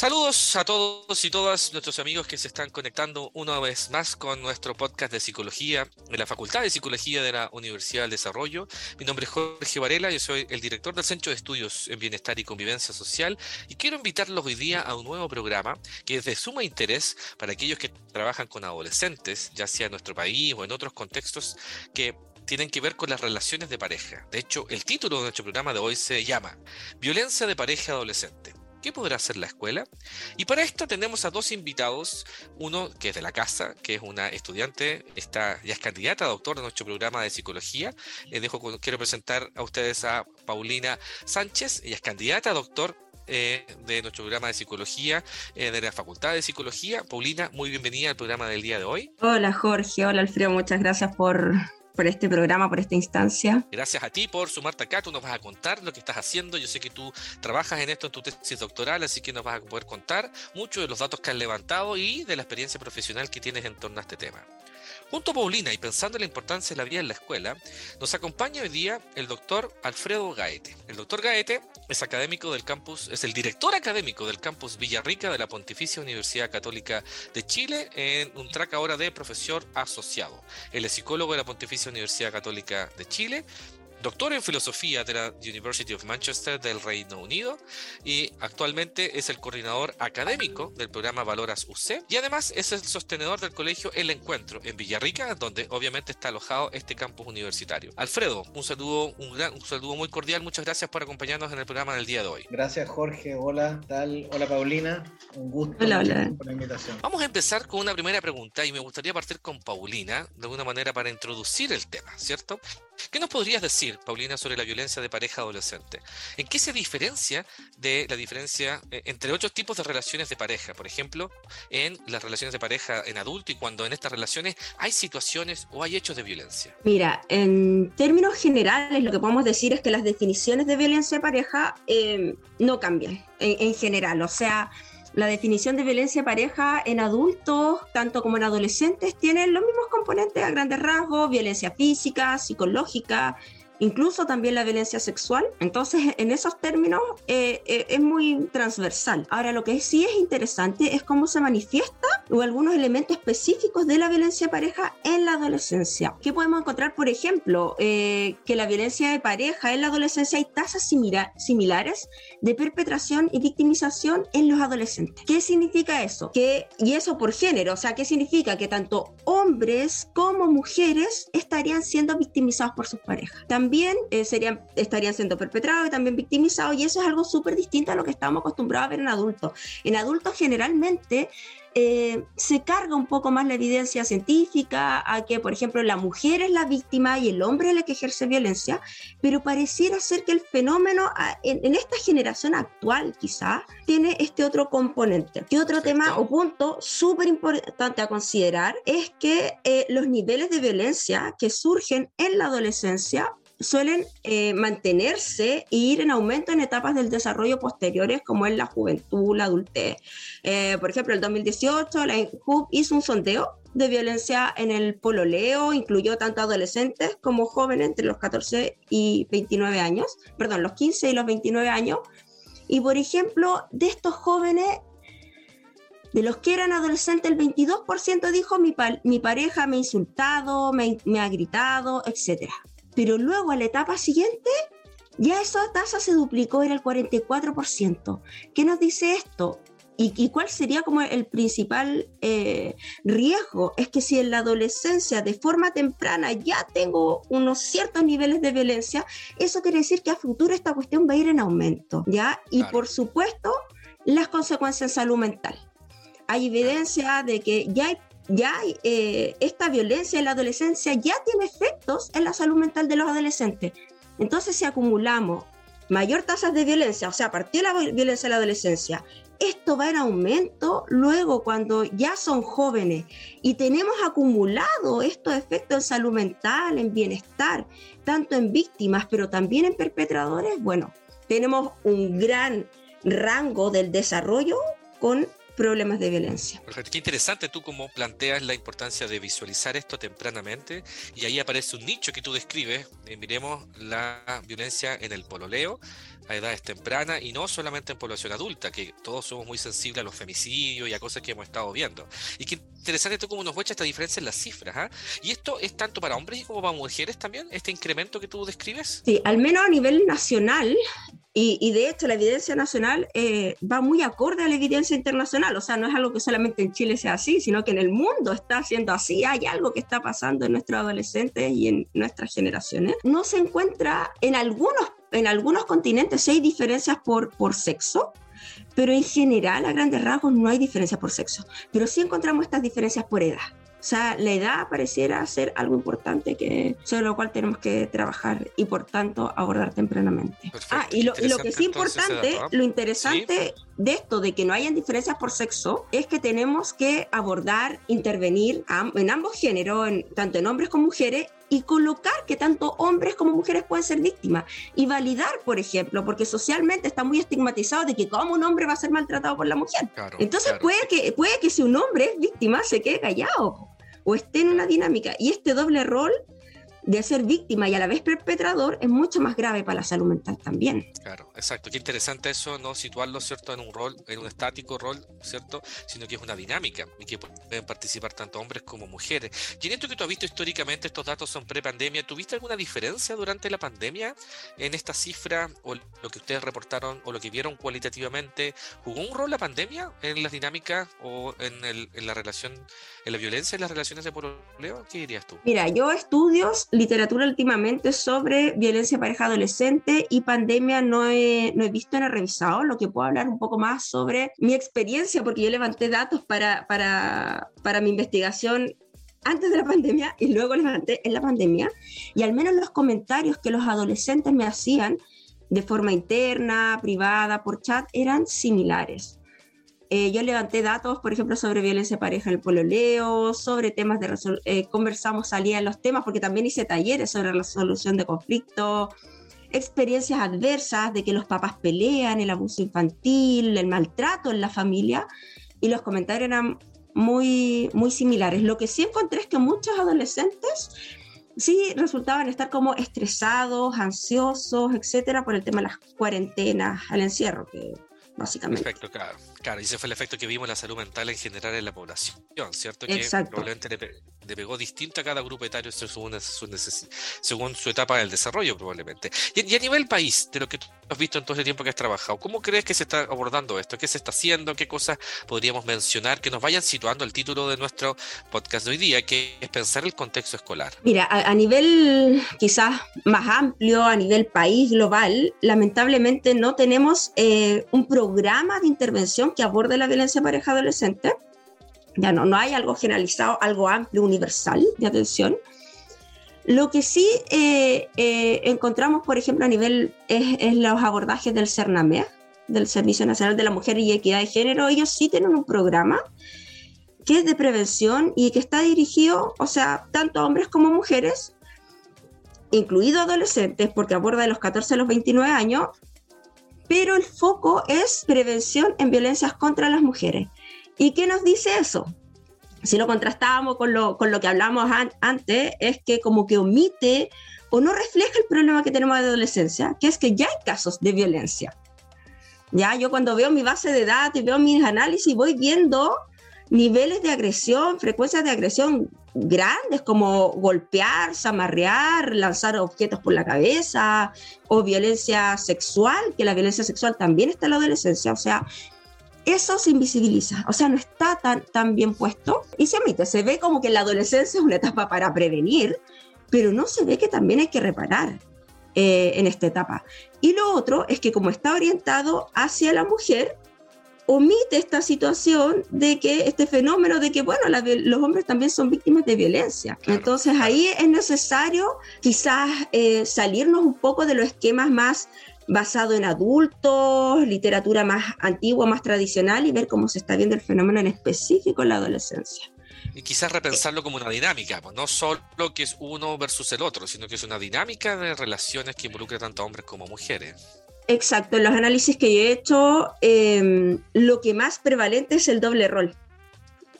Saludos a todos y todas nuestros amigos que se están conectando una vez más con nuestro podcast de psicología de la Facultad de Psicología de la Universidad del Desarrollo. Mi nombre es Jorge Varela, yo soy el director del Centro de Estudios en Bienestar y Convivencia Social y quiero invitarlos hoy día a un nuevo programa que es de suma interés para aquellos que trabajan con adolescentes, ya sea en nuestro país o en otros contextos que tienen que ver con las relaciones de pareja. De hecho, el título de nuestro programa de hoy se llama Violencia de pareja adolescente. ¿Qué podrá hacer la escuela? Y para esto tenemos a dos invitados, uno que es de la casa, que es una estudiante, está, ya es candidata a doctor de nuestro programa de psicología. Les dejo, quiero presentar a ustedes a Paulina Sánchez, ella es candidata a doctor eh, de nuestro programa de psicología eh, de la Facultad de Psicología. Paulina, muy bienvenida al programa del día de hoy. Hola Jorge, hola Alfredo, muchas gracias por, por este programa, por esta instancia. Gracias a ti por sumarte acá, tú nos vas a contar lo que estás haciendo. Yo sé que tú trabajas en esto en tu tesis doctoral, así que nos vas a poder contar mucho de los datos que has levantado y de la experiencia profesional que tienes en torno a este tema. Junto a Paulina y pensando en la importancia de la vida en la escuela, nos acompaña hoy día el doctor Alfredo Gaete. El doctor Gaete es académico del campus, es el director académico del campus Villarrica de la Pontificia Universidad Católica de Chile en un track ahora de profesor asociado. Él es psicólogo de la Pontificia Universidad Católica de Chile doctor en filosofía de la University of Manchester del Reino Unido y actualmente es el coordinador académico del programa Valoras UC y además es el sostenedor del colegio El Encuentro en Villarrica, donde obviamente está alojado este campus universitario. Alfredo, un saludo, un, gran, un saludo muy cordial, muchas gracias por acompañarnos en el programa del día de hoy. Gracias Jorge, hola, tal, hola Paulina, un gusto hola, hola. por la invitación. Vamos a empezar con una primera pregunta y me gustaría partir con Paulina de alguna manera para introducir el tema, ¿cierto? ¿Qué nos podrías decir, Paulina, sobre la violencia de pareja adolescente? ¿En qué se diferencia de la diferencia eh, entre otros tipos de relaciones de pareja? Por ejemplo, en las relaciones de pareja en adulto y cuando en estas relaciones hay situaciones o hay hechos de violencia. Mira, en términos generales, lo que podemos decir es que las definiciones de violencia de pareja eh, no cambian en general. O sea, la definición de violencia pareja en adultos, tanto como en adolescentes, tiene los mismos componentes a grandes rasgos, violencia física, psicológica, incluso también la violencia sexual. Entonces, en esos términos eh, eh, es muy transversal. Ahora, lo que sí es interesante es cómo se manifiesta o algunos elementos específicos de la violencia de pareja en la adolescencia. ¿Qué podemos encontrar, por ejemplo? Eh, que la violencia de pareja en la adolescencia hay tasas similares de perpetración y victimización en los adolescentes. ¿Qué significa eso? Que, y eso por género, o sea, ¿qué significa? Que tanto hombres como mujeres estarían siendo victimizados por sus parejas. También eh, serían, estarían siendo perpetrados y también victimizados, y eso es algo súper distinto a lo que estamos acostumbrados a ver en adultos. En adultos generalmente eh, se carga un poco más la evidencia científica a que, por ejemplo, la mujer es la víctima y el hombre es el que ejerce violencia, pero pareciera ser que el fenómeno en, esta generación actual quizá tiene este otro componente. Y otro tema o punto súper importante a considerar es que eh, los niveles de violencia que surgen en la adolescencia suelen eh, mantenerse e ir en aumento en etapas del desarrollo posteriores como es la juventud, la adultez. Eh, por ejemplo, el 2018 la INJUB hizo un sondeo de violencia en el pololeo, incluyó tanto adolescentes como jóvenes entre los 14 y 29 años, perdón, los 15 y los 29 años. Y por ejemplo, de estos jóvenes, de los que eran adolescentes, el 22% dijo mi, pareja me ha insultado, me, me ha gritado, etcétera pero luego a la etapa siguiente ya esa tasa se duplicó, era el 44%. ¿Qué nos dice esto? ¿Y, cuál sería como el principal eh, riesgo? Es que si en la adolescencia de forma temprana ya tengo unos ciertos niveles de violencia, eso quiere decir que a futuro esta cuestión va a ir en aumento, ¿ya? Y por supuesto, las consecuencias en salud mental. Hay evidencia de que ya hay ya eh, esta violencia en la adolescencia ya tiene efectos en la salud mental de los adolescentes. Entonces, si acumulamos mayor tasas de violencia, o sea, a partir de la violencia en la adolescencia, esto va en aumento luego cuando ya son jóvenes y tenemos acumulado estos efectos en salud mental, en bienestar, tanto en víctimas, pero también en perpetradores, bueno, tenemos un gran rango del desarrollo con problemas de violencia. Perfecto, qué interesante tú cómo planteas la importancia de visualizar esto tempranamente y ahí aparece un nicho que tú describes, eh, miremos la violencia en el pololeo a edades tempranas y no solamente en población adulta, que todos somos muy sensibles a los femicidios y a cosas que hemos estado viendo. Y qué interesante esto cómo nos muestra esta diferencia en las cifras. ¿ah? ¿Y esto es tanto para hombres como para mujeres también, este incremento que tú describes? Sí, al menos a nivel nacional, y, de hecho la evidencia nacional eh, va muy acorde a la evidencia internacional, o sea, no es algo que solamente en Chile sea así, sino que en el mundo está siendo así, hay algo que está pasando en nuestros adolescentes y en nuestras generaciones. No se encuentra en algunos, en algunos continentes, hay diferencias por, por sexo, pero en general, a grandes rasgos, no hay diferencias por sexo, pero sí encontramos estas diferencias por edad. O sea, la edad pareciera ser algo importante que, sobre lo cual tenemos que trabajar y por tanto abordar tempranamente. ah, y lo, que es importante, lo interesante de esto, de que no hayan diferencias por sexo, es que tenemos que abordar, intervenir en ambos géneros, tanto en hombres como mujeres, y colocar que tanto hombres como mujeres pueden ser víctimas. Y validar, por ejemplo, porque socialmente está muy estigmatizado de que como un hombre va a ser maltratado por la mujer. Entonces puede que puede que si un hombre es víctima se quede callado o esté en una dinámica y este doble rol de ser víctima y a la vez perpetrador es mucho más grave para la salud mental también. Claro, exacto. Qué interesante eso, no situarlo, ¿cierto?, en un rol, en un estático rol, ¿cierto?, sino que es una dinámica y que pueden participar tanto hombres como mujeres. Y en esto que tú has visto históricamente, estos datos son pre-pandemia, ¿tuviste alguna diferencia durante la pandemia en esta cifra o lo que ustedes reportaron o lo que vieron cualitativamente? ¿Jugó un rol la pandemia en las dinámicas o en, el, en la relación, en la violencia en las relaciones de pololeo? ¿Qué dirías tú? Mira, yo estudios literatura últimamente sobre violencia pareja adolescente y pandemia no he, no he visto, no he revisado, lo que puedo hablar un poco más sobre mi experiencia, porque yo levanté datos para, para, para mi investigación antes de la pandemia y luego levanté en la pandemia, y al menos los comentarios que los adolescentes me hacían de forma interna, privada, por chat, eran similares. Eh, yo levanté datos, por ejemplo, sobre violencia pareja en el pololeo, sobre temas de eh, conversamos, salían los temas, porque también hice talleres sobre resolución de conflictos, experiencias adversas de que los papás pelean, el abuso infantil, el maltrato en la familia, y los comentarios eran muy, muy similares. Lo que sí encontré es que muchos adolescentes sí resultaban estar como estresados, ansiosos, etcétera, por el tema de las cuarentenas, al encierro, que básicamente. Perfecto, claro. Claro, y ese fue el efecto que vimos en la salud mental en general en la población, ¿cierto? Que probablemente le, pegó distinto a cada grupo etario según su, según su etapa del desarrollo, probablemente. Y, a nivel país, de lo que tú has visto en todo ese tiempo que has trabajado, ¿cómo crees que se está abordando esto? ¿Qué se está haciendo? ¿Qué cosas podríamos mencionar que nos vayan situando el título de nuestro podcast de hoy día, que es pensar el contexto escolar? Mira, a, nivel quizás más amplio, a nivel país global, lamentablemente no tenemos eh, un programa de intervención que aborde la violencia pareja adolescente. Ya no, no hay algo generalizado, algo amplio, universal de atención. Lo que sí eh, eh, encontramos, por ejemplo, a nivel es, los abordajes del CERNAMEG, del Servicio Nacional de la Mujer y Equidad de Género. Ellos sí tienen un programa que es de prevención y que está dirigido, o sea, tanto a hombres como mujeres, incluidos adolescentes, porque aborda de los 14 a los 29 años, pero el foco es prevención en violencias contra las mujeres. ¿Y qué nos dice eso? Si lo contrastábamos con lo, con lo que hablamos antes, es que como que omite o no refleja el problema que tenemos de adolescencia, que es que ya hay casos de violencia. Ya, yo cuando veo mi base de datos y veo mis análisis, voy viendo niveles de agresión, frecuencias de agresión grandes como golpear, zamarrear, lanzar objetos por la cabeza o violencia sexual, que la violencia sexual también está en la adolescencia, o sea, eso se invisibiliza, o sea, no está tan, tan bien puesto y se omite, se ve como que la adolescencia es una etapa para prevenir, pero no se ve que también hay que reparar eh, en esta etapa. Y lo otro es que como está orientado hacia la mujer, omite esta situación de que este fenómeno de que, bueno, los hombres también son víctimas de violencia. Entonces ahí es necesario quizás eh, salirnos un poco de los esquemas más basados en adultos, literatura más antigua, más tradicional y ver cómo se está viendo el fenómeno en específico en la adolescencia. Y quizás repensarlo como una dinámica, pues no solo que es uno versus el otro, sino que es una dinámica de relaciones que involucra tanto a hombres como mujeres. Exacto, en los análisis que yo he hecho, em, lo que más prevalente es el doble rol,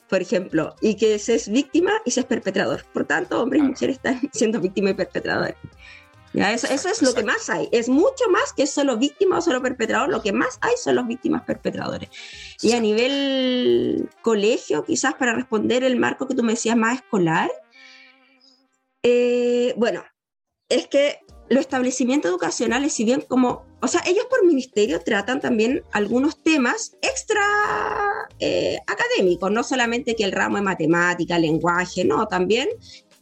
por ejemplo, y que se es víctima y se es perpetrador. Por tanto, hombres y mujeres están siendo víctimas y perpetradores. Ya, eso, eso es lo que más hay. Es mucho más que solo víctima o solo perpetrador. Lo que más hay son los víctimas perpetradores. Y a nivel colegio, quizás para responder el marco que tú me decías más escolar, eh, bueno, es que los establecimientos educacionales, si bien como, o sea, ellos por ministerio tratan también algunos temas extra eh, académicos, no solamente que el ramo de matemática, lenguaje, no, también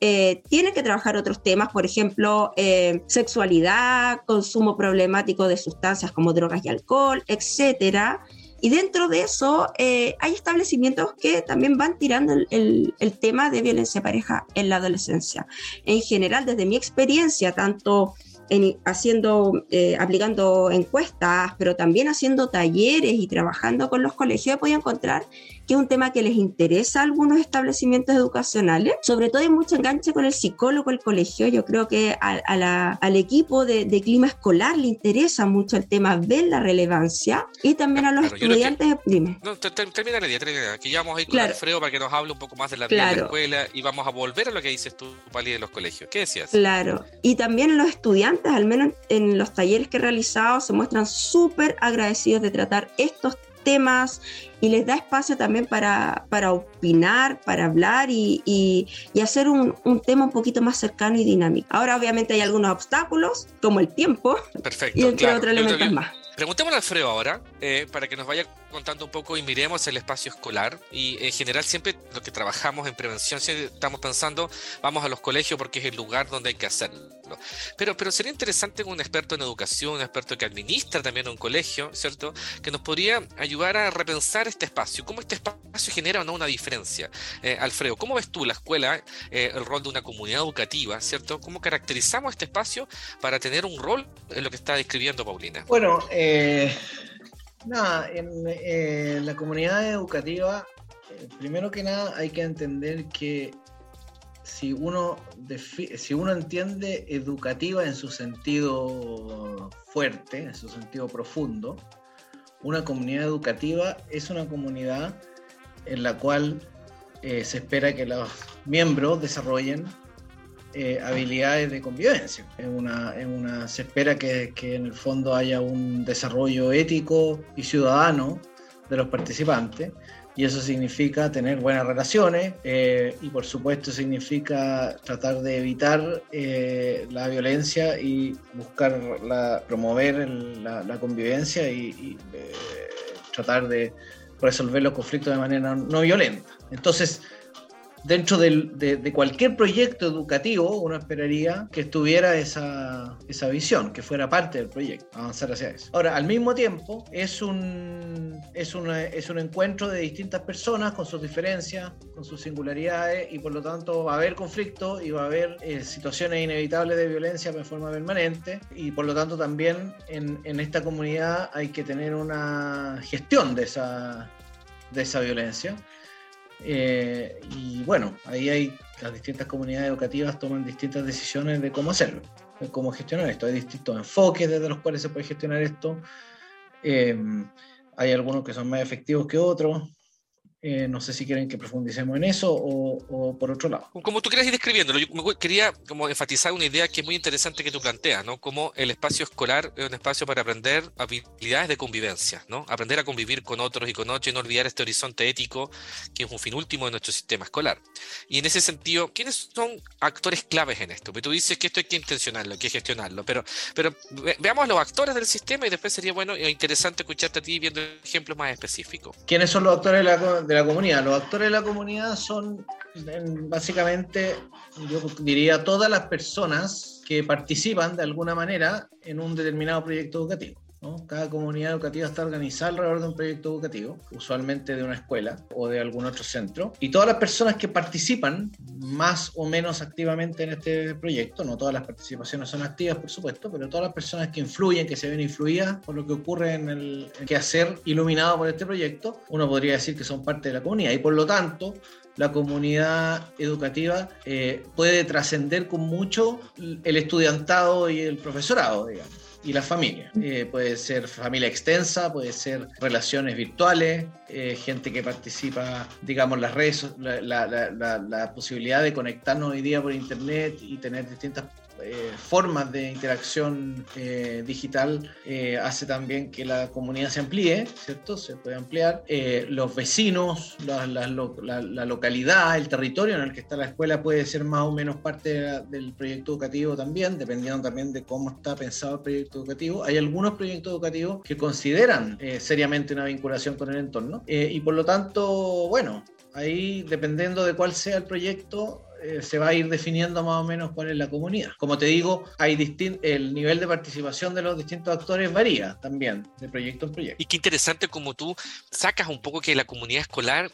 eh, tienen que trabajar otros temas, por ejemplo, eh, sexualidad, consumo problemático de sustancias como drogas y alcohol, etcétera. Y dentro de eso eh, hay establecimientos que también van tirando el, tema de violencia pareja en la adolescencia. En general, desde mi experiencia, tanto en, haciendo, aplicando encuestas, pero también haciendo talleres y trabajando con los colegios, he podido encontrar que es un tema que les interesa a algunos establecimientos educacionales. Sobre todo hay mucho enganche con el psicólogo, el colegio. Yo creo que al equipo de, clima escolar le interesa mucho el tema, ver la relevancia y también a los estudiantes. dime. No, termina la idea, termina, que ya vamos a ir con Alfredo para que nos hable un poco más de la, vida de la escuela y vamos a volver a lo que dices tú, Pali, de los colegios. ¿Qué decías? Claro. Y también los estudiantes, al menos en los talleres que he realizado, se muestran súper agradecidos de tratar estos temas y les da espacio también para, para opinar, para hablar y, y, hacer un, un, tema un poquito más cercano y dinámico. Ahora obviamente hay algunos obstáculos, como el tiempo, Perfecto, y entre otros elementos más. Preguntémosle a Alfredo ahora, eh, para que nos vaya contando un poco y miremos el espacio escolar. Y en general siempre lo que trabajamos en prevención, siempre estamos pensando, vamos a los colegios porque es el lugar donde hay que hacerlo. Pero, pero sería interesante un experto en educación, un experto que administra también un colegio, ¿cierto? Que nos podría ayudar a repensar este espacio. ¿Cómo este espacio genera o no una diferencia? Eh, Alfredo, ¿cómo ves tú la escuela, eh, el rol de una comunidad educativa, ¿cierto? ¿Cómo caracterizamos este espacio para tener un rol en lo que está describiendo Paulina? Bueno, eh Nada, en eh, la comunidad educativa, eh, primero que nada hay que entender que si uno, si uno entiende educativa en su sentido fuerte, en su sentido profundo, una comunidad educativa es una comunidad en la cual eh, se espera que los miembros desarrollen eh, habilidades de convivencia. En una, en una, se espera que, que, en el fondo haya un desarrollo ético y ciudadano de los participantes y eso significa tener buenas relaciones eh, y por supuesto significa tratar de evitar eh, la violencia y buscar la, promover la, convivencia y tratar de resolver los conflictos de manera no violenta. Entonces, dentro de, cualquier proyecto educativo uno esperaría que estuviera esa, visión, que fuera parte del proyecto, avanzar hacia eso. Ahora, al mismo tiempo, es un, es, es un encuentro de distintas personas con sus diferencias, con sus singularidades, y por lo tanto va a haber conflictos y va a haber eh, situaciones inevitables de violencia de forma permanente, y por lo tanto también en, en esta comunidad hay que tener una gestión de esa, de esa violencia eh, y bueno, ahí hay las distintas comunidades educativas toman distintas decisiones de cómo hacerlo, de cómo gestionar esto. Hay distintos enfoques desde los cuales se puede gestionar esto. Eh, hay algunos que son más efectivos que otros. Eh, no sé si quieren que profundicemos en eso o, por otro lado. Como tú quieras ir describiéndolo, yo quería como enfatizar una idea que es muy interesante que tú planteas, ¿no? Como el espacio escolar es un espacio para aprender habilidades de convivencia, ¿no? Aprender a convivir con otros y con otros y no olvidar este horizonte ético que es un fin último de nuestro sistema escolar. Y en ese sentido, ¿quiénes son actores claves en esto? Porque tú dices que esto hay que intencionarlo, hay que gestionarlo, pero, pero veamos los actores del sistema y después sería bueno e interesante escucharte a ti viendo ejemplos más específicos. ¿Quiénes son los actores de la de la comunidad. Los actores de la comunidad son básicamente, yo diría, todas las personas que participan de alguna manera en un determinado proyecto educativo. Cada comunidad educativa está organizada alrededor de un proyecto educativo, usualmente de una escuela o de algún otro centro, y todas las personas que participan más o menos activamente en este proyecto, no todas las participaciones son activas, por supuesto, pero todas las personas que influyen, que se ven influidas por lo que ocurre en el, quehacer iluminado por este proyecto, uno podría decir que son parte de la comunidad. Y por lo tanto la comunidad educativa eh, puede trascender con mucho el estudiantado y el profesorado, digamos. Y la familia. Eh, puede ser familia extensa, puede ser relaciones virtuales, eh, gente que participa, digamos, las redes, la, la, posibilidad de conectarnos hoy día por internet y tener distintas eh, formas de interacción eh, digital eh, hace también que la comunidad se amplíe, ¿cierto? Se puede ampliar. los vecinos, la, localidad, el territorio en el que está la escuela puede ser más o menos parte del proyecto educativo también, dependiendo también de cómo está pensado el proyecto educativo. Hay algunos proyectos educativos que consideran seriamente una vinculación con el entorno y por lo tanto, bueno, ahí dependiendo de cuál sea el proyecto, eh, se va a ir definiendo más o menos cuál es la comunidad. Como te digo, hay el nivel de participación de los distintos actores varía también de proyecto en proyecto. Y qué interesante como tú sacas un poco que la comunidad escolar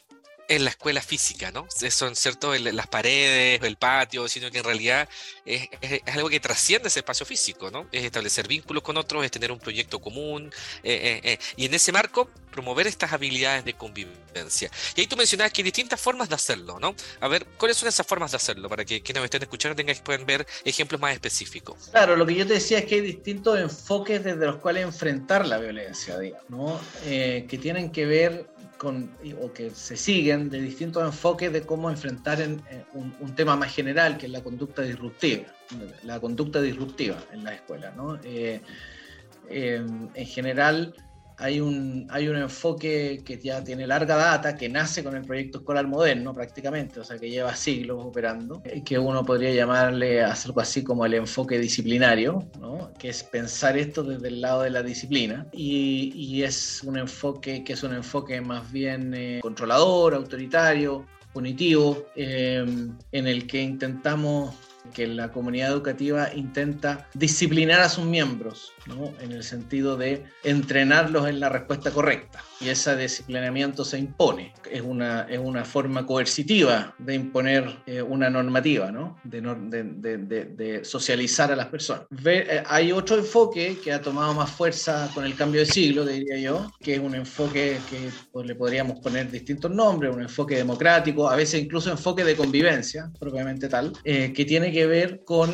en la escuela física, ¿no? Son cierto las paredes, el patio, sino que en realidad es, algo que trasciende ese espacio físico, ¿no? Es establecer vínculos con otros, es tener un proyecto común, eh, eh, eh, y en ese marco promover estas habilidades de convivencia. Y ahí tú mencionabas que hay distintas formas de hacerlo, ¿no? A ver, ¿cuáles son esas formas de hacerlo? Para que quienes me estén escuchando tengan, puedan ver ejemplos más específicos. Claro, lo que yo te decía es que hay distintos enfoques desde los cuales enfrentar la violencia, digamos, ¿no? que tienen que ver o que se siguen de distintos enfoques de cómo enfrentar en, un, tema más general, que es la conducta disruptiva, la conducta disruptiva en la escuela. ¿no? Eh, eh, en general, hay un, hay un enfoque que ya tiene larga data, que nace con el proyecto escolar moderno prácticamente, o sea, que lleva siglos operando, eh, que uno podría llamarle algo así como el enfoque disciplinario, ¿no? que es pensar esto desde el lado de la disciplina, y, y es un enfoque que es un enfoque más bien eh, controlador, autoritario, punitivo, eh, en el que intentamos que la comunidad educativa intenta disciplinar a sus miembros, en el sentido de entrenarlos en la respuesta correcta. Y ese disciplinamiento se impone. Es una, es una forma coercitiva de imponer eh, una normativa, ¿no? de, de, de, socializar a las personas. Eh, hay otro enfoque que ha tomado más fuerza con el cambio de siglo, diría yo, que es un enfoque que pues, le podríamos poner distintos nombres, un enfoque democrático, a veces incluso enfoque de convivencia, propiamente tal, eh, que tiene que ver con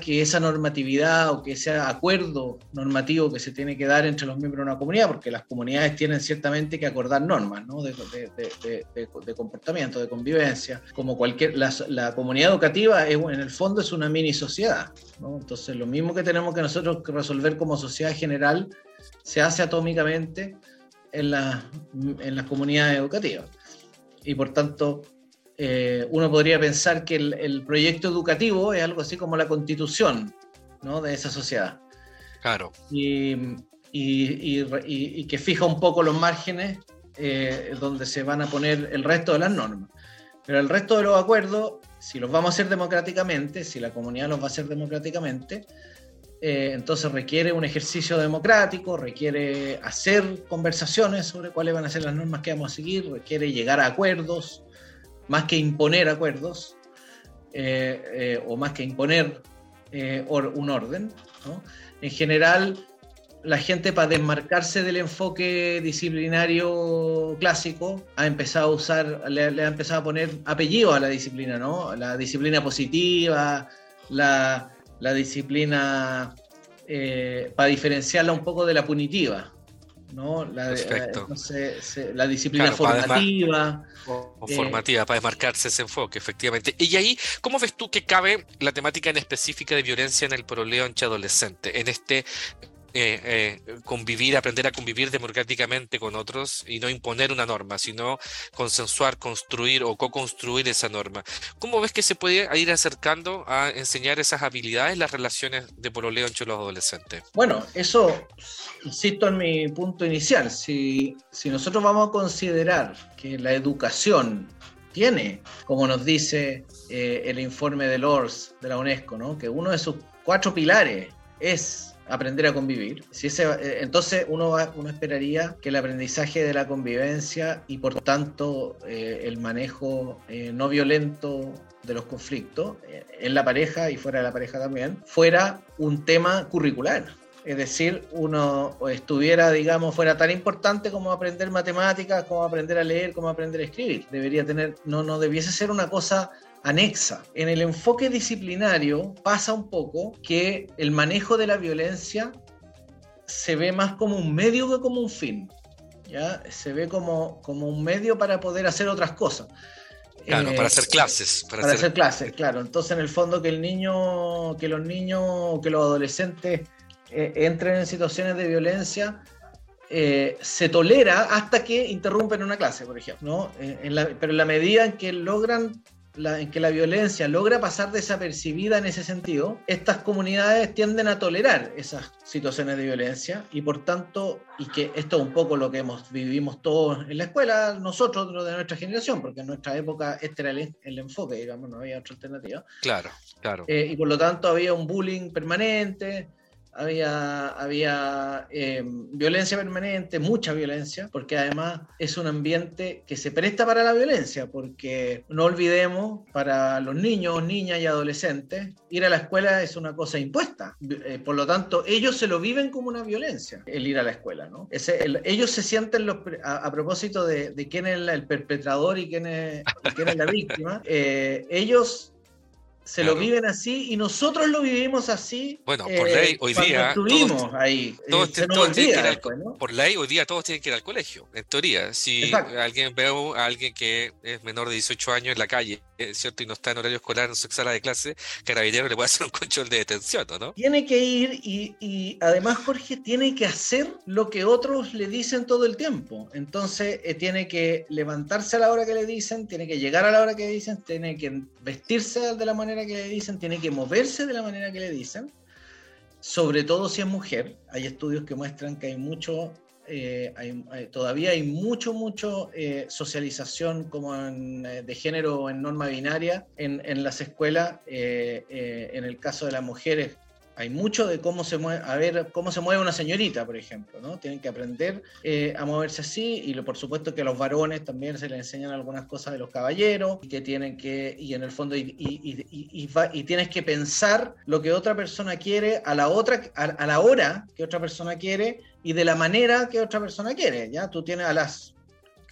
que esa normatividad o que ese acuerdo normativo que se tiene que dar entre los miembros de una comunidad, porque las comunidades tienen ciertamente que acordar normas de, comportamiento, de convivencia, como cualquier, la, comunidad educativa es, en el fondo es una mini sociedad, entonces lo mismo que tenemos que nosotros resolver como sociedad general se hace atómicamente en, en las comunidades educativas. Y por tanto, eh, uno podría pensar que el, proyecto educativo es algo así como la constitución ¿no? de esa sociedad. Claro. Y, que fija un poco los márgenes eh, donde se van a poner el resto de las normas. Pero el resto de los acuerdos, si los vamos a hacer democráticamente, si la comunidad los va a hacer democráticamente, eh, entonces requiere un ejercicio democrático, requiere hacer conversaciones sobre cuáles van a ser las normas que vamos a seguir, requiere llegar a acuerdos, más que imponer acuerdos eh, eh, o más que imponer eh, un orden. En general, la gente para desmarcarse del enfoque disciplinario clásico ha empezado a usar, le, ha empezado a poner apellido a la disciplina, ¿no? La disciplina positiva, la, disciplina para diferenciarla un poco de la punitiva. ¿no? La, la disciplina formativa. O, formativa, para desmarcarse ese enfoque, efectivamente. Y ahí, ¿cómo ves tú que cabe la temática en específica de violencia en el pololeo entre adolescentes? En este eh, eh, convivir, aprender a convivir democráticamente con otros y no imponer una norma, sino consensuar, construir o co-construir esa norma. ¿Cómo ves que se puede ir acercando a enseñar esas habilidades, las relaciones de pololeo entre los adolescentes? Bueno, eso, insisto en mi punto inicial, si, si nosotros vamos a considerar que la educación tiene, como nos dice eh, el informe de LORS de la UNESCO, ¿no? que uno de sus cuatro pilares es aprender a convivir. Si ese, eh, entonces uno, uno esperaría que el aprendizaje de la convivencia y por tanto eh, el manejo eh, no violento de los conflictos en la pareja y fuera de la pareja también fuera un tema curricular. Es decir, uno estuviera, digamos, fuera tan importante como aprender matemáticas, como aprender a leer, como aprender a escribir. Debería tener, no, no debiese ser una cosa anexa. En el enfoque disciplinario pasa un poco que el manejo de la violencia se ve más como un medio que como un fin. ¿ya? Se ve como, como un medio para poder hacer otras cosas. Claro, para hacer clases. Para, hacer... clases, claro. Entonces, en el fondo, que el niño, que los niños, que los adolescentes eh, entren en situaciones de violencia, eh, se tolera hasta que interrumpen una clase, por ejemplo. ¿no? Eh, pero en la medida en que logran en que la violencia logra pasar desapercibida en ese sentido, estas comunidades tienden a tolerar esas situaciones de violencia y por tanto, y que esto es un poco lo que hemos, vivimos todos en la escuela, nosotros de nuestra generación, porque en nuestra época este era el, enfoque, digamos, no había otra alternativa. Claro, claro. Eh, y por lo tanto había un bullying permanente, había, había eh, violencia permanente, mucha violencia, porque además es un ambiente que se presta para la violencia, porque no olvidemos, para los niños, niñas y adolescentes, ir a la escuela es una cosa impuesta. Eh, por lo tanto, ellos se lo viven como una violencia, el ir a la escuela. ¿no? ellos se sienten, los, a, propósito de, quién es el, perpetrador y quién es, quién es la víctima, eh, ellos se lo viven así y nosotros lo vivimos así. Bueno, por ley eh, hoy día. Todos, ahí. Todos, Por ley hoy día todos tienen que ir al colegio, en teoría. Si alguien veo a alguien que es menor de 18 años en la calle, ¿cierto? Y no está en horario escolar en su sala de clase, carabinero le puede hacer un control de detención, ¿no? Tiene que ir y, y además Jorge tiene que hacer lo que otros le dicen todo el tiempo. Entonces eh, tiene que levantarse a la hora que le dicen, tiene que llegar a la hora que dicen, tiene que vestirse de la manera que le dicen, tiene que moverse de la manera que le dicen, sobre todo si es mujer. Hay estudios que muestran que hay mucho, eh, todavía hay mucho, mucho eh, socialización como eh, de género en norma binaria en, en las escuelas. en el caso de las mujeres hay mucho de cómo se mueve, a ver cómo se mueve una señorita, por ejemplo, ¿no? Tienen que aprender eh, a moverse así y por supuesto que a los varones también se les enseñan algunas cosas de los caballeros y que tienen que, y en el fondo, y, tienes que pensar lo que otra persona quiere a la otra, a, la hora que otra persona quiere y de la manera que otra persona quiere, ¿ya? Tú tienes a las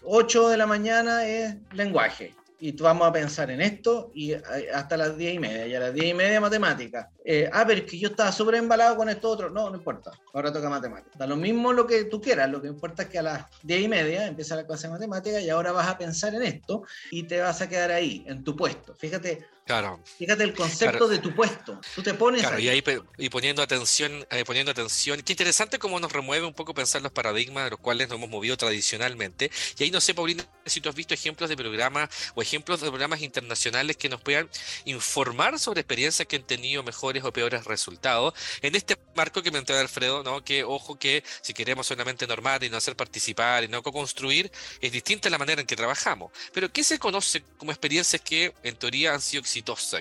8 de la mañana es lenguaje, y vamos a pensar en esto y eh, hasta las 10 y media, y a las 10 y media matemática. Eh, ah, pero es que yo estaba súper embalado con esto otro. No, no importa, ahora toca matemática. Da lo mismo lo que tú quieras, lo que importa es que a las 10 y media empieza la clase de matemática y ahora vas a pensar en esto y te vas a quedar ahí, en tu puesto. Fíjate, Claro. Fíjate el concepto de tu puesto. Tú te pones claro, Y, ahí, y poniendo atención, eh, poniendo atención. Qué interesante cómo nos remueve un poco pensar los paradigmas de los cuales nos hemos movido tradicionalmente. Y ahí no sé, Paulina, si tú has visto ejemplos de programas o ejemplos de programas internacionales que nos puedan informar sobre experiencias que han tenido mejores o peores resultados. En este marco que me entró Alfredo, ¿no? Que ojo que si queremos solamente normar y no hacer participar y no co-construir, es distinta la manera en que trabajamos. Pero ¿qué se conoce como experiencias que en teoría han sido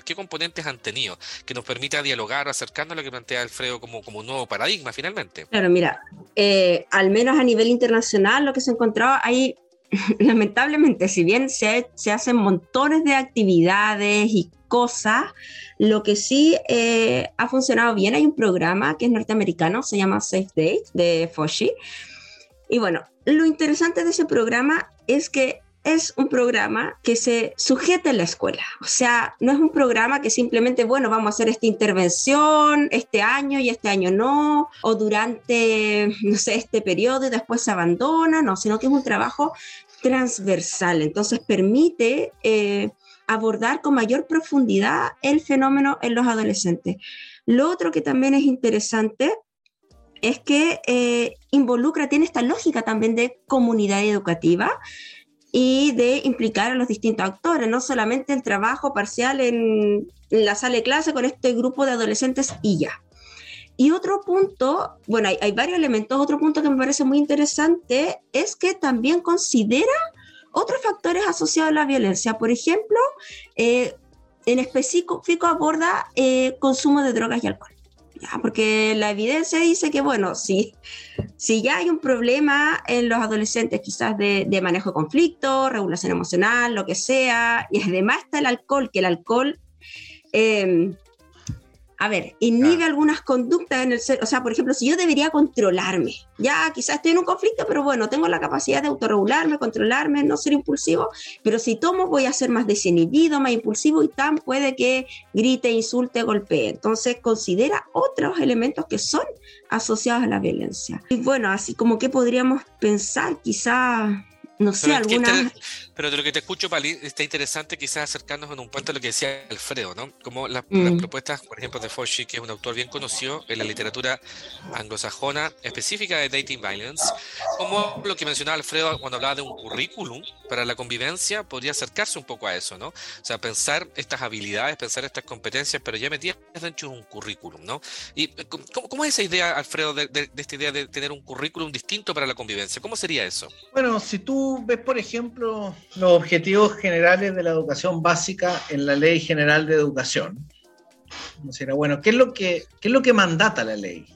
¿Qué componentes han tenido que nos permita dialogar, acercando a lo que plantea Alfredo como, como un nuevo paradigma finalmente? Claro, mira, eh, al menos a nivel internacional lo que se encontraba ahí, lamentablemente, si bien se, se hacen montones de actividades y cosas, lo que sí eh, ha funcionado bien, hay un programa que es norteamericano, se llama Safe Date de Foshi. Y bueno, lo interesante de ese programa es que es un programa que se sujeta en la escuela. O sea, no es un programa que simplemente, bueno, vamos a hacer esta intervención este año y este año no, o durante, no sé, este periodo y después se abandona, no, sino que es un trabajo transversal. Entonces permite eh, abordar con mayor profundidad el fenómeno en los adolescentes. Lo otro que también es interesante es que eh, involucra, tiene esta lógica también de comunidad educativa y de implicar a los distintos actores, no solamente el trabajo parcial en, la sala de clase con este grupo de adolescentes y ya. Y otro punto, bueno, hay, varios elementos, otro punto que me parece muy interesante es que también considera otros factores asociados a la violencia. Por ejemplo, eh, en específico aborda eh, consumo de drogas y alcohol porque la evidencia dice que, bueno, si, si ya hay un problema en los adolescentes, quizás de, manejo de conflicto, regulación emocional, lo que sea, y además está el alcohol, que el alcohol em, a ver, inhibe algunas conductas en el ser, o sea, por ejemplo, si yo debería controlarme, ya quizás estoy en un conflicto, pero bueno, tengo la capacidad de autorregularme, controlarme, no ser impulsivo, pero si tomo voy a ser más desinhibido, más impulsivo y tan puede que grite, insulte, golpee. Entonces, considera otros elementos que son asociados a la violencia. Y bueno, así como que podríamos pensar quizás no sé, alguna... Pero de lo que te escucho, Pali, está interesante quizás acercarnos en un punto a lo que decía Alfredo, ¿no? Como las mm. propuestas, por ejemplo, de Fauci, que es un autor bien conocido en la literatura anglosajona específica de dating violence, como lo que mencionaba Alfredo cuando hablaba de un currículum para la convivencia, podría acercarse un poco a eso, ¿no? O sea, pensar estas habilidades, pensar estas competencias, pero ya metidas dentro de un currículum, ¿no? ¿Y cómo, cómo es esa idea, Alfredo, de, de esta idea de tener un currículum distinto para la convivencia? ¿Cómo sería eso? Bueno, si tú ves, por ejemplo, los objetivos generales de la educación básica en la Ley General de Educación, bueno, ¿qué es lo que, es lo que mandata la ley?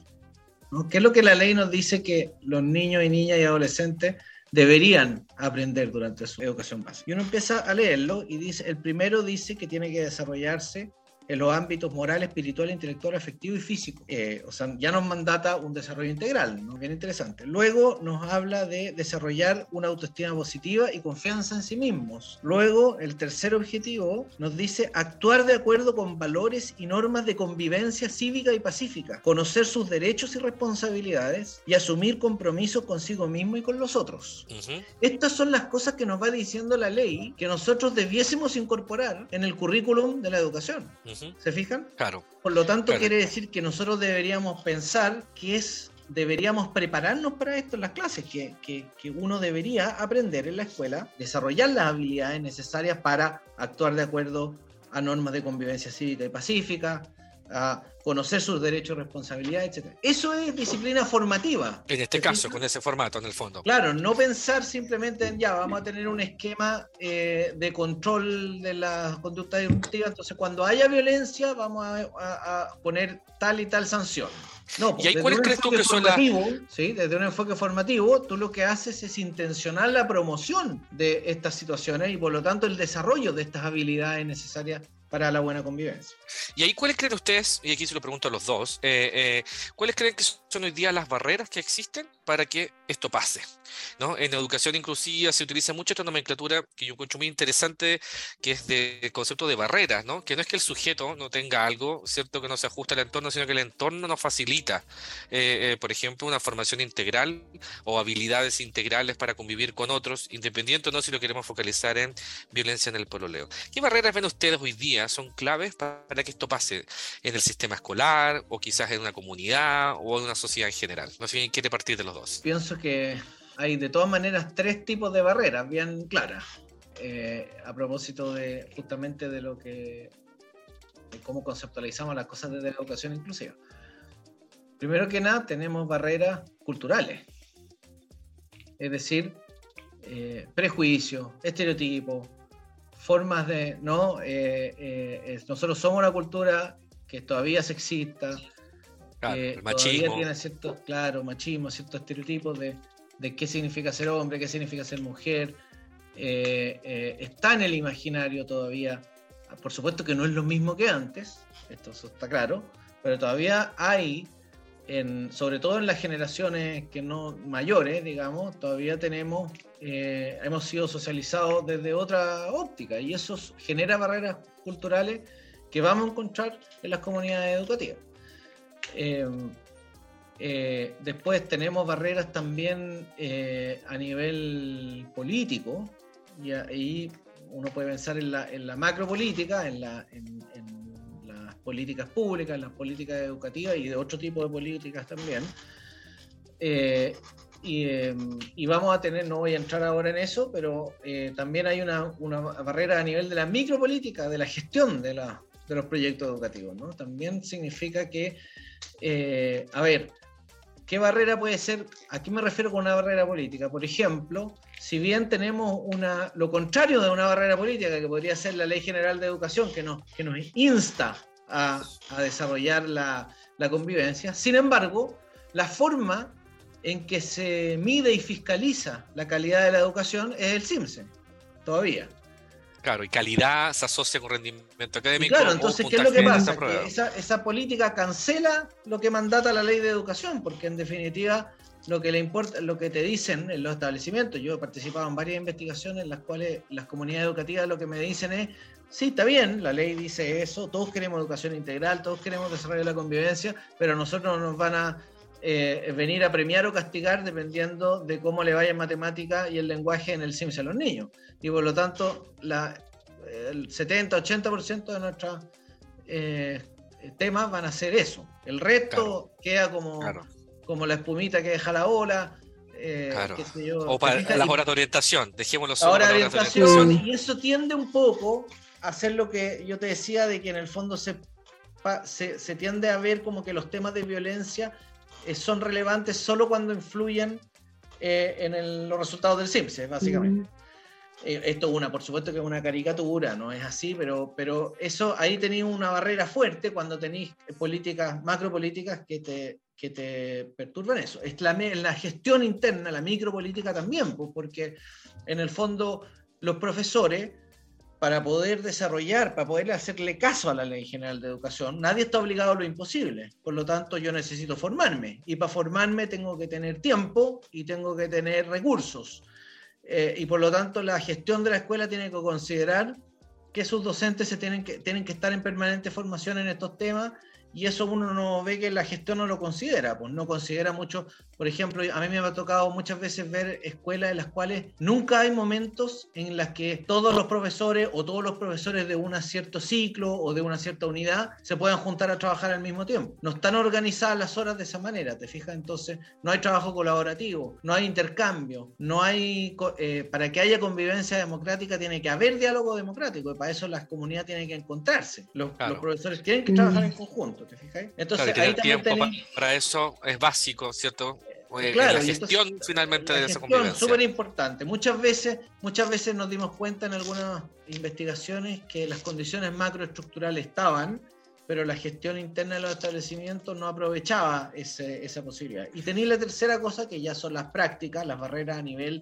¿Qué es lo que la ley nos dice que los niños y niñas y adolescentes deberían aprender durante su educación básica? Y uno empieza a leerlo y dice, el primero dice que tiene que desarrollarse en los ámbitos moral, espiritual, intelectual, afectivo y físico. Eh, o sea, ya nos mandata un desarrollo integral, ¿no? Bien interesante. Luego nos habla de desarrollar una autoestima positiva y confianza en sí mismos. Luego, el tercer objetivo nos dice actuar de acuerdo con valores y normas de convivencia cívica y pacífica, conocer sus derechos y responsabilidades y asumir compromisos consigo mismo y con los otros. Estas son las cosas que nos va diciendo la ley que nosotros debiésemos incorporar en el currículum de la educación. ¿Se fijan? Claro. Por lo tanto, quiere decir que nosotros deberíamos pensar que es deberíamos prepararnos para esto en las clases, que, que, que, uno debería aprender en la escuela, desarrollar las habilidades necesarias para actuar de acuerdo a normas de convivencia cívica y pacífica, a conocer sus derechos, responsabilidades, etc. Eso es disciplina formativa. En este caso, con ese formato, en el fondo. Claro, no pensar simplemente en ya, vamos a tener un esquema eh, de control de la conducta disruptiva, entonces cuando haya violencia vamos a, poner tal y tal sanción. No, ¿Y ahí cuáles crees tú que son las... ¿sí? Desde un enfoque formativo, tú lo que haces es intencionar la promoción de estas situaciones y por lo tanto el desarrollo de estas habilidades necesarias para la buena convivencia. Y ahí, ¿cuáles creen ustedes, y aquí se lo pregunto a los dos, eh, eh, ¿cuáles creen que son hoy día las barreras que existen para que esto pase? ¿no? En educación inclusiva se utiliza mucho esta nomenclatura que yo encuentro muy interesante, que es del concepto de barreras, ¿no? que no es que el sujeto no tenga algo, cierto que no se ajusta al entorno, sino que el entorno nos facilita, eh, por ejemplo, una formación integral o habilidades integrales para convivir con otros, independiente no si lo queremos focalizar en violencia en el pololeo. ¿Qué barreras ven ustedes hoy día? son claves para que esto pase en el sistema escolar o quizás en una comunidad o en una sociedad en general. No sé quién quiere partir de los dos. Pienso que hay de todas maneras tres tipos de barreras bien claras. Eh, a propósito de justamente de lo que cómo conceptualizamos las cosas desde la educación inclusiva. Primero que nada, tenemos barreras culturales, es decir, eh, prejuicios, estereotipos, formas de, ¿no? Eh, nosotros somos una cultura que todavía sexista, que todavía tiene ciertos, claro, machismo, ciertos estereotipos de, de, qué significa ser hombre, qué significa ser mujer. Eh, está en el imaginario todavía. Por supuesto que no es lo mismo que antes, esto está claro, pero todavía hay sobre todo en las generaciones que no mayores, digamos, todavía tenemos, eh, hemos sido socializados desde otra óptica y eso genera barreras culturales que vamos a encontrar en las comunidades educativas. Em, eh, después tenemos barreras también eh, a nivel político y ahí uno puede pensar en la, en la macropolítica, en la, en, políticas públicas, las políticas educativas y de otro tipo de políticas también. Eh, em, y, vamos a tener, no voy a entrar ahora en eso, pero también hay una, una, barrera a nivel de la micropolítica, de la gestión de, la, de los proyectos educativos. ¿no? También significa que, eh, a ver, ¿qué barrera puede ser? Aquí me refiero con una barrera política. Por ejemplo, si bien tenemos una, lo contrario de una barrera política, que podría ser la Ley General de Educación, que nos, que nos insta a, desarrollar la, convivencia. Sin embargo, la forma en que se mide y fiscaliza la calidad de la educación es el CIMSE, todavía. Claro, y calidad se asocia con rendimiento académico. claro, entonces, ¿qué es lo que pasa? Que esa, esa, política cancela lo que mandata la ley de educación, porque en definitiva lo que le importa, lo que te dicen en los establecimientos, yo he participado en varias investigaciones en las cuales las comunidades educativas lo que me dicen es, sí, está bien, la ley dice eso, todos queremos educación integral, todos queremos desarrollar la convivencia, pero nosotros nos van a eh, venir a premiar o castigar dependiendo de cómo le vaya en matemática y el lenguaje en el CIMS a los niños. Y por lo tanto, la, el 70-80% de nuestros eh, temas van a ser eso. El resto queda como, como la espumita que deja la ola. Eh, o para las horas de orientación, dejémoslo solo. Ahora orientación, y eso tiende un poco a hacer lo que yo te decía de que en el fondo se, se tiende a ver como que los temas de violencia eh, son relevantes solo cuando influyen eh, en los resultados del SIMS, básicamente. Mm. Eh, esto es una, por supuesto que es una caricatura, no es así, pero, pero eso ahí tenéis una barrera fuerte cuando tenéis políticas, macropolíticas que te, que te perturban eso. Es la, la gestión interna, la micropolítica también, porque en el fondo los profesores para poder desarrollar, para poder hacerle caso a la Ley General de Educación, nadie está obligado a lo imposible. Por lo tanto, yo necesito formarme. Y para formarme tengo que tener tiempo y tengo que tener recursos. Eh, y por lo tanto, la gestión de la escuela tiene que considerar que sus docentes se tienen que, tienen que estar en permanente formación en estos temas y eso uno no ve que la gestión no lo considera, pues no considera mucho, por ejemplo, a mí me ha tocado muchas veces ver escuelas en las cuales nunca hay momentos en las que todos los profesores o todos los profesores de un cierto ciclo o de una cierta unidad se puedan juntar a trabajar al mismo tiempo. No están organizadas las horas de esa manera, ¿te fijas? Entonces, no hay trabajo colaborativo, no hay intercambio, no hay, eh, para que haya convivencia democrática tiene que haber diálogo democrático y para eso las comunidades tienen que encontrarse. Los, los profesores tienen que trabajar en conjunto. Entonces, ahí tiempo para eso es básico, ¿cierto? Eh, claro, la gestión finalmente de esa convivencia. súper importante. Muchas veces, muchas veces nos dimos cuenta en algunas investigaciones que las condiciones macroestructurales estaban, pero la gestión interna de los establecimientos no aprovechaba esa posibilidad. Y tenéis la tercera cosa, que ya son las prácticas, las barreras a nivel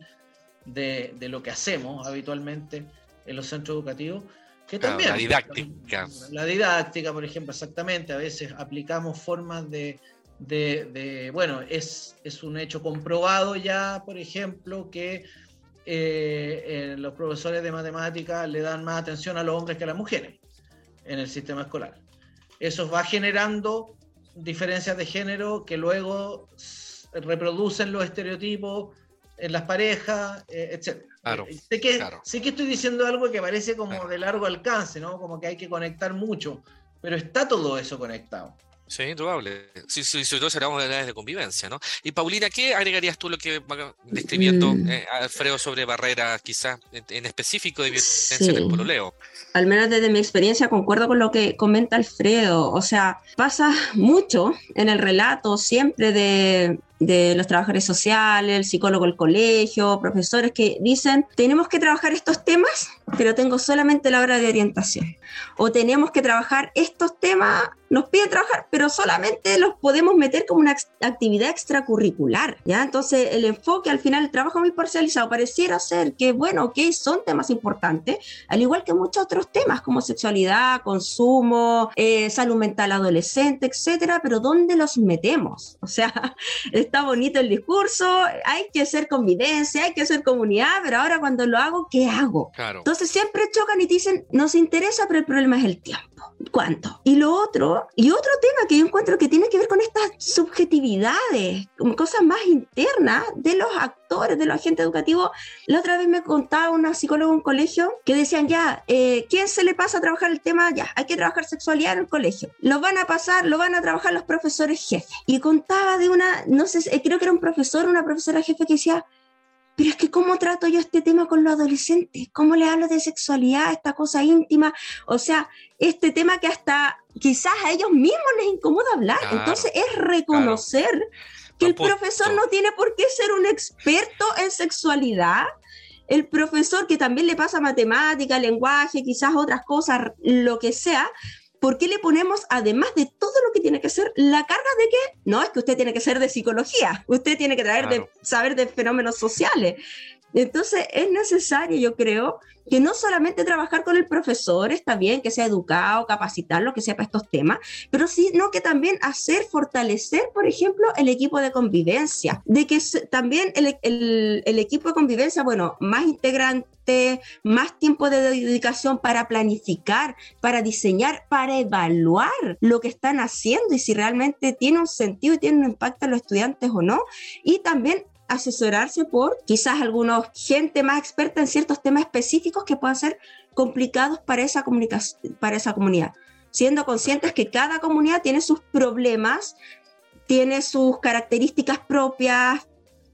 de, de lo que hacemos habitualmente en los centros educativos, que también, la didáctica. La didáctica, por ejemplo, exactamente. A veces aplicamos formas de, de, bueno, es, es, un hecho comprobado ya, por ejemplo, que eh, eh, los profesores de matemáticas le dan más atención a los hombres que a las mujeres en el sistema escolar. Eso va generando diferencias de género que luego reproducen los estereotipos en las parejas, eh, etc. Eh, sé, que, sé que estoy diciendo algo que parece como de largo alcance, ¿no? Como que hay que conectar mucho, pero está todo eso conectado. Sí, probable. Sí, sí, sobre todo si hablamos de edades de convivencia, ¿no? Y Paulina, ¿qué agregarías tú lo que va describiendo mm. eh, Alfredo sobre barreras, quizás en, específico de violencia sí. del pololeo? Al menos desde mi experiencia concuerdo con lo que comenta Alfredo. O sea, pasa mucho en el relato siempre de de los trabajadores sociales, el psicólogo del colegio, profesores que dicen, tenemos que trabajar estos temas, pero tengo solamente la hora de orientación. O tenemos que trabajar estos temas, nos piden trabajar, pero solamente los podemos meter como una actividad extracurricular, ¿ya? Entonces el enfoque al final, el trabajo muy parcializado, pareciera ser que, bueno, ok, son temas importantes, al igual que muchos otros temas como sexualidad, consumo, eh, salud mental adolescente, etcétera, pero ¿dónde los metemos? O sea, está bonito el discurso, hay que hacer convivencia, hay que hacer comunidad, pero ahora cuando lo hago, ¿qué hago? Entonces siempre chocan y dicen, nos interesa, pero el problema es el tiempo. ¿Cuánto? Y lo otro, y otro tema que yo encuentro que tiene que ver con estas subjetividades, cosas más internas de los actores, de los agentes educativos. La otra vez me contaba una psicóloga en un colegio que decían, ya, eh, ¿quién se le pasa a trabajar el tema? Ya, hay que trabajar sexualidad en el colegio. Lo van a pasar, lo van a trabajar los profesores jefes. Y contaba de una, no sé, creo que era un profesor, una profesora jefe que decía, pero es que cómo trato yo este tema con los adolescentes, cómo le hablo de sexualidad, esta cosa íntima, o sea, este tema que hasta quizás a ellos mismos les incomoda hablar. Entonces es reconocer que el profesor no tiene por qué ser un experto en sexualidad. El profesor que también le pasa matemática, lenguaje, quizás otras cosas, lo que sea, ¿por qué le ponemos, además de todo lo que tiene que ser, la carga de que no es que usted tiene que ser de psicología, usted tiene que traer de, saber de fenómenos sociales? Entonces es necesario, yo creo, que no solamente trabajar con el profesor, está bien que sea educado, capacitarlo, que sepa estos temas, pero sino que también hacer, fortalecer, por ejemplo, el equipo de convivencia, de que también el, el equipo de convivencia, bueno, más integrante, más tiempo de dedicación para planificar, para diseñar, para evaluar lo que están haciendo y si realmente tiene un sentido y tiene un impacto en los estudiantes o no. Y también asesorarse por quizás algunos gente más experta en ciertos temas específicos que puedan ser complicados para esa, para esa comunidad, siendo conscientes que cada comunidad tiene sus problemas, tiene sus características propias,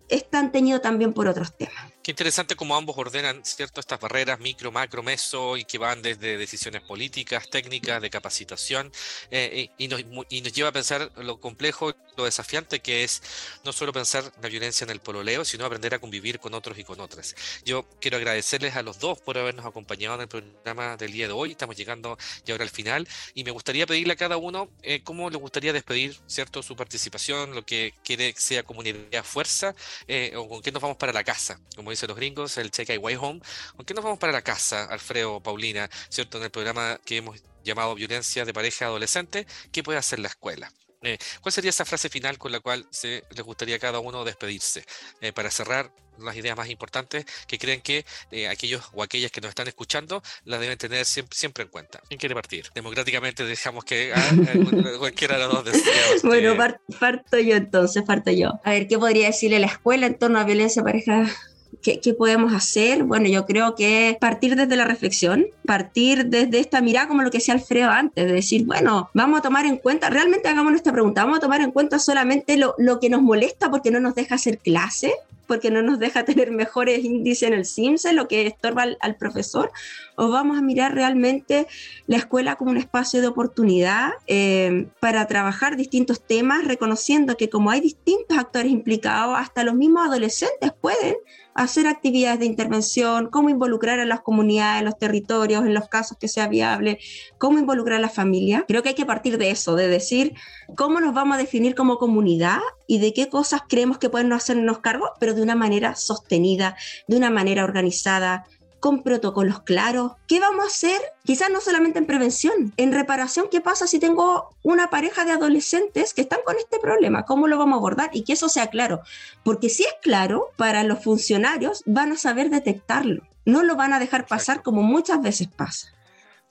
están tenidos también por otros temas. Qué interesante cómo ambos ordenan cierto estas barreras micro, macro, meso y que van desde decisiones políticas, técnicas, de capacitación eh, y, nos, y, nos, lleva a pensar lo complejo, lo desafiante que es no solo pensar la violencia en el pololeo, sino aprender a convivir con otros y con otras. Yo quiero agradecerles a los dos por habernos acompañado en el programa del día de hoy. Estamos llegando ya ahora al final y me gustaría pedirle a cada uno eh, cómo le gustaría despedir cierto su participación, lo que quiere que sea comunidad fuerza eh, o con qué nos vamos para la casa, como dicen los gringos, el Check Way Home. Aunque nos vamos para la casa, Alfredo, Paulina, ¿cierto? En el programa que hemos llamado Violencia de Pareja Adolescente, ¿qué puede hacer la escuela? Eh, ¿Cuál sería esa frase final con la cual se les gustaría a cada uno despedirse? Eh, para cerrar las ideas más importantes que creen que eh, aquellos o aquellas que nos están escuchando las deben tener siempre, en cuenta. ¿Quién quiere partir? Democráticamente dejamos que ah, cualquiera de los dos Bueno, parto yo entonces, parto yo. A ver, ¿qué podría decirle la escuela en torno a violencia pareja ¿Qué, podemos hacer? Bueno, yo creo que partir desde la reflexión, partir desde esta mirada, como lo que decía Alfredo antes, de decir, bueno, vamos a tomar en cuenta, realmente hagamos nuestra pregunta, vamos a tomar en cuenta solamente lo, lo que nos molesta porque no nos deja hacer clase, porque no nos deja tener mejores índices en el CIMSE, lo que estorba al, profesor, o vamos a mirar realmente la escuela como un espacio de oportunidad eh, para trabajar distintos temas, reconociendo que como hay distintos actores implicados, hasta los mismos adolescentes pueden hacer actividades de intervención, cómo involucrar a las comunidades, los territorios, en los casos que sea viable, cómo involucrar a la familia. Creo que hay que partir de eso, de decir cómo nos vamos a definir como comunidad y de qué cosas creemos que pueden hacernos cargo, pero de una manera sostenida, de una manera organizada, con protocolos claros. ¿Qué vamos a hacer? Quizás no solamente en prevención, en reparación, ¿qué pasa si tengo una pareja de adolescentes que están con este problema? ¿Cómo lo vamos a abordar? Y que eso sea claro. Porque si es claro, para los funcionarios van a saber detectarlo. No lo van a dejar pasar como muchas veces pasa.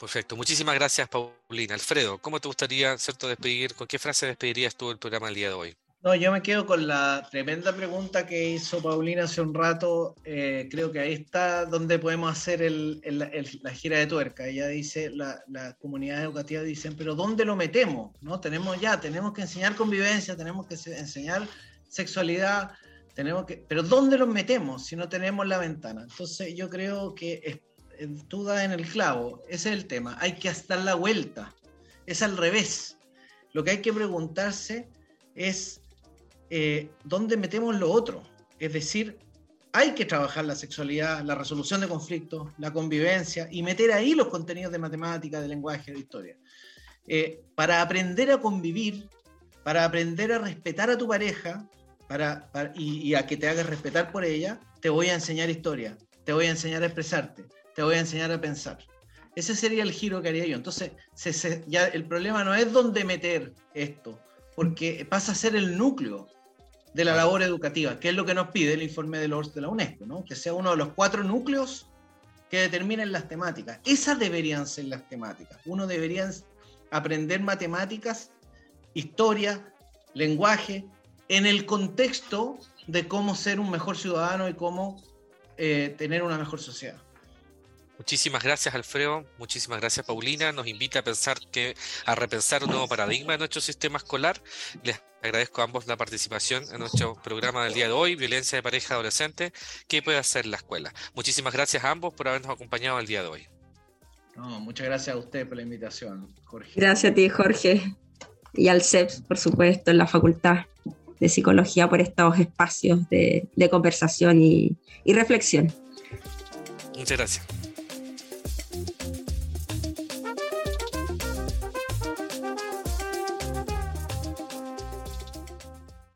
Perfecto. Muchísimas gracias, Paulina. Alfredo, ¿cómo te gustaría, cierto, despedir? ¿Con qué frase despedirías tú el programa el día de hoy? No, yo me quedo con la tremenda pregunta que hizo Paulina hace un rato. Eh, creo que ahí está donde podemos hacer la gira de tuerca. Ella dice, la, la comunidad educativa dicen, pero ¿dónde lo metemos? ¿No? Tenemos ya, tenemos que enseñar convivencia, tenemos que enseñar sexualidad, tenemos que, pero ¿dónde lo metemos si no tenemos la ventana? Entonces yo creo que es, tú das en el clavo, ese es el tema. Hay que dar la vuelta, es al revés. Lo que hay que preguntarse es eh, ¿dónde metemos lo otro? Es decir, hay que trabajar la sexualidad, la resolución de conflictos, la convivencia y meter ahí los contenidos de matemática, de lenguaje, de historia. Eh, para aprender a convivir, para aprender a respetar a tu pareja para, y, a que te hagas respetar por ella, te voy a enseñar historia, te voy a enseñar a expresarte, te voy a enseñar a pensar. Ese sería el giro que haría yo. Entonces, ya el problema no es dónde meter esto, porque pasa a ser el núcleo de la labor educativa, que es lo que nos pide el informe de los de la UNESCO, ¿no? que sea uno de los cuatro núcleos que determinen las temáticas. Esas deberían ser las temáticas. Uno debería aprender matemáticas, historia, lenguaje, en el contexto de cómo ser un mejor ciudadano y cómo eh, tener una mejor sociedad. Muchísimas gracias, Alfredo. Muchísimas gracias, Paulina. Nos invita a pensar que, a repensar un nuevo paradigma de nuestro sistema escolar. Les agradezco a ambos la participación en nuestro programa del día de hoy, Violencia de Pareja Adolescente. ¿Qué puede hacer la escuela? Muchísimas gracias a ambos por habernos acompañado el día de hoy. muchas gracias a usted por la invitación, Jorge. Gracias a ti, Jorge. Y al CEPS, por supuesto, en la Facultad de Psicología, por estos espacios de, conversación y reflexión. Muchas gracias.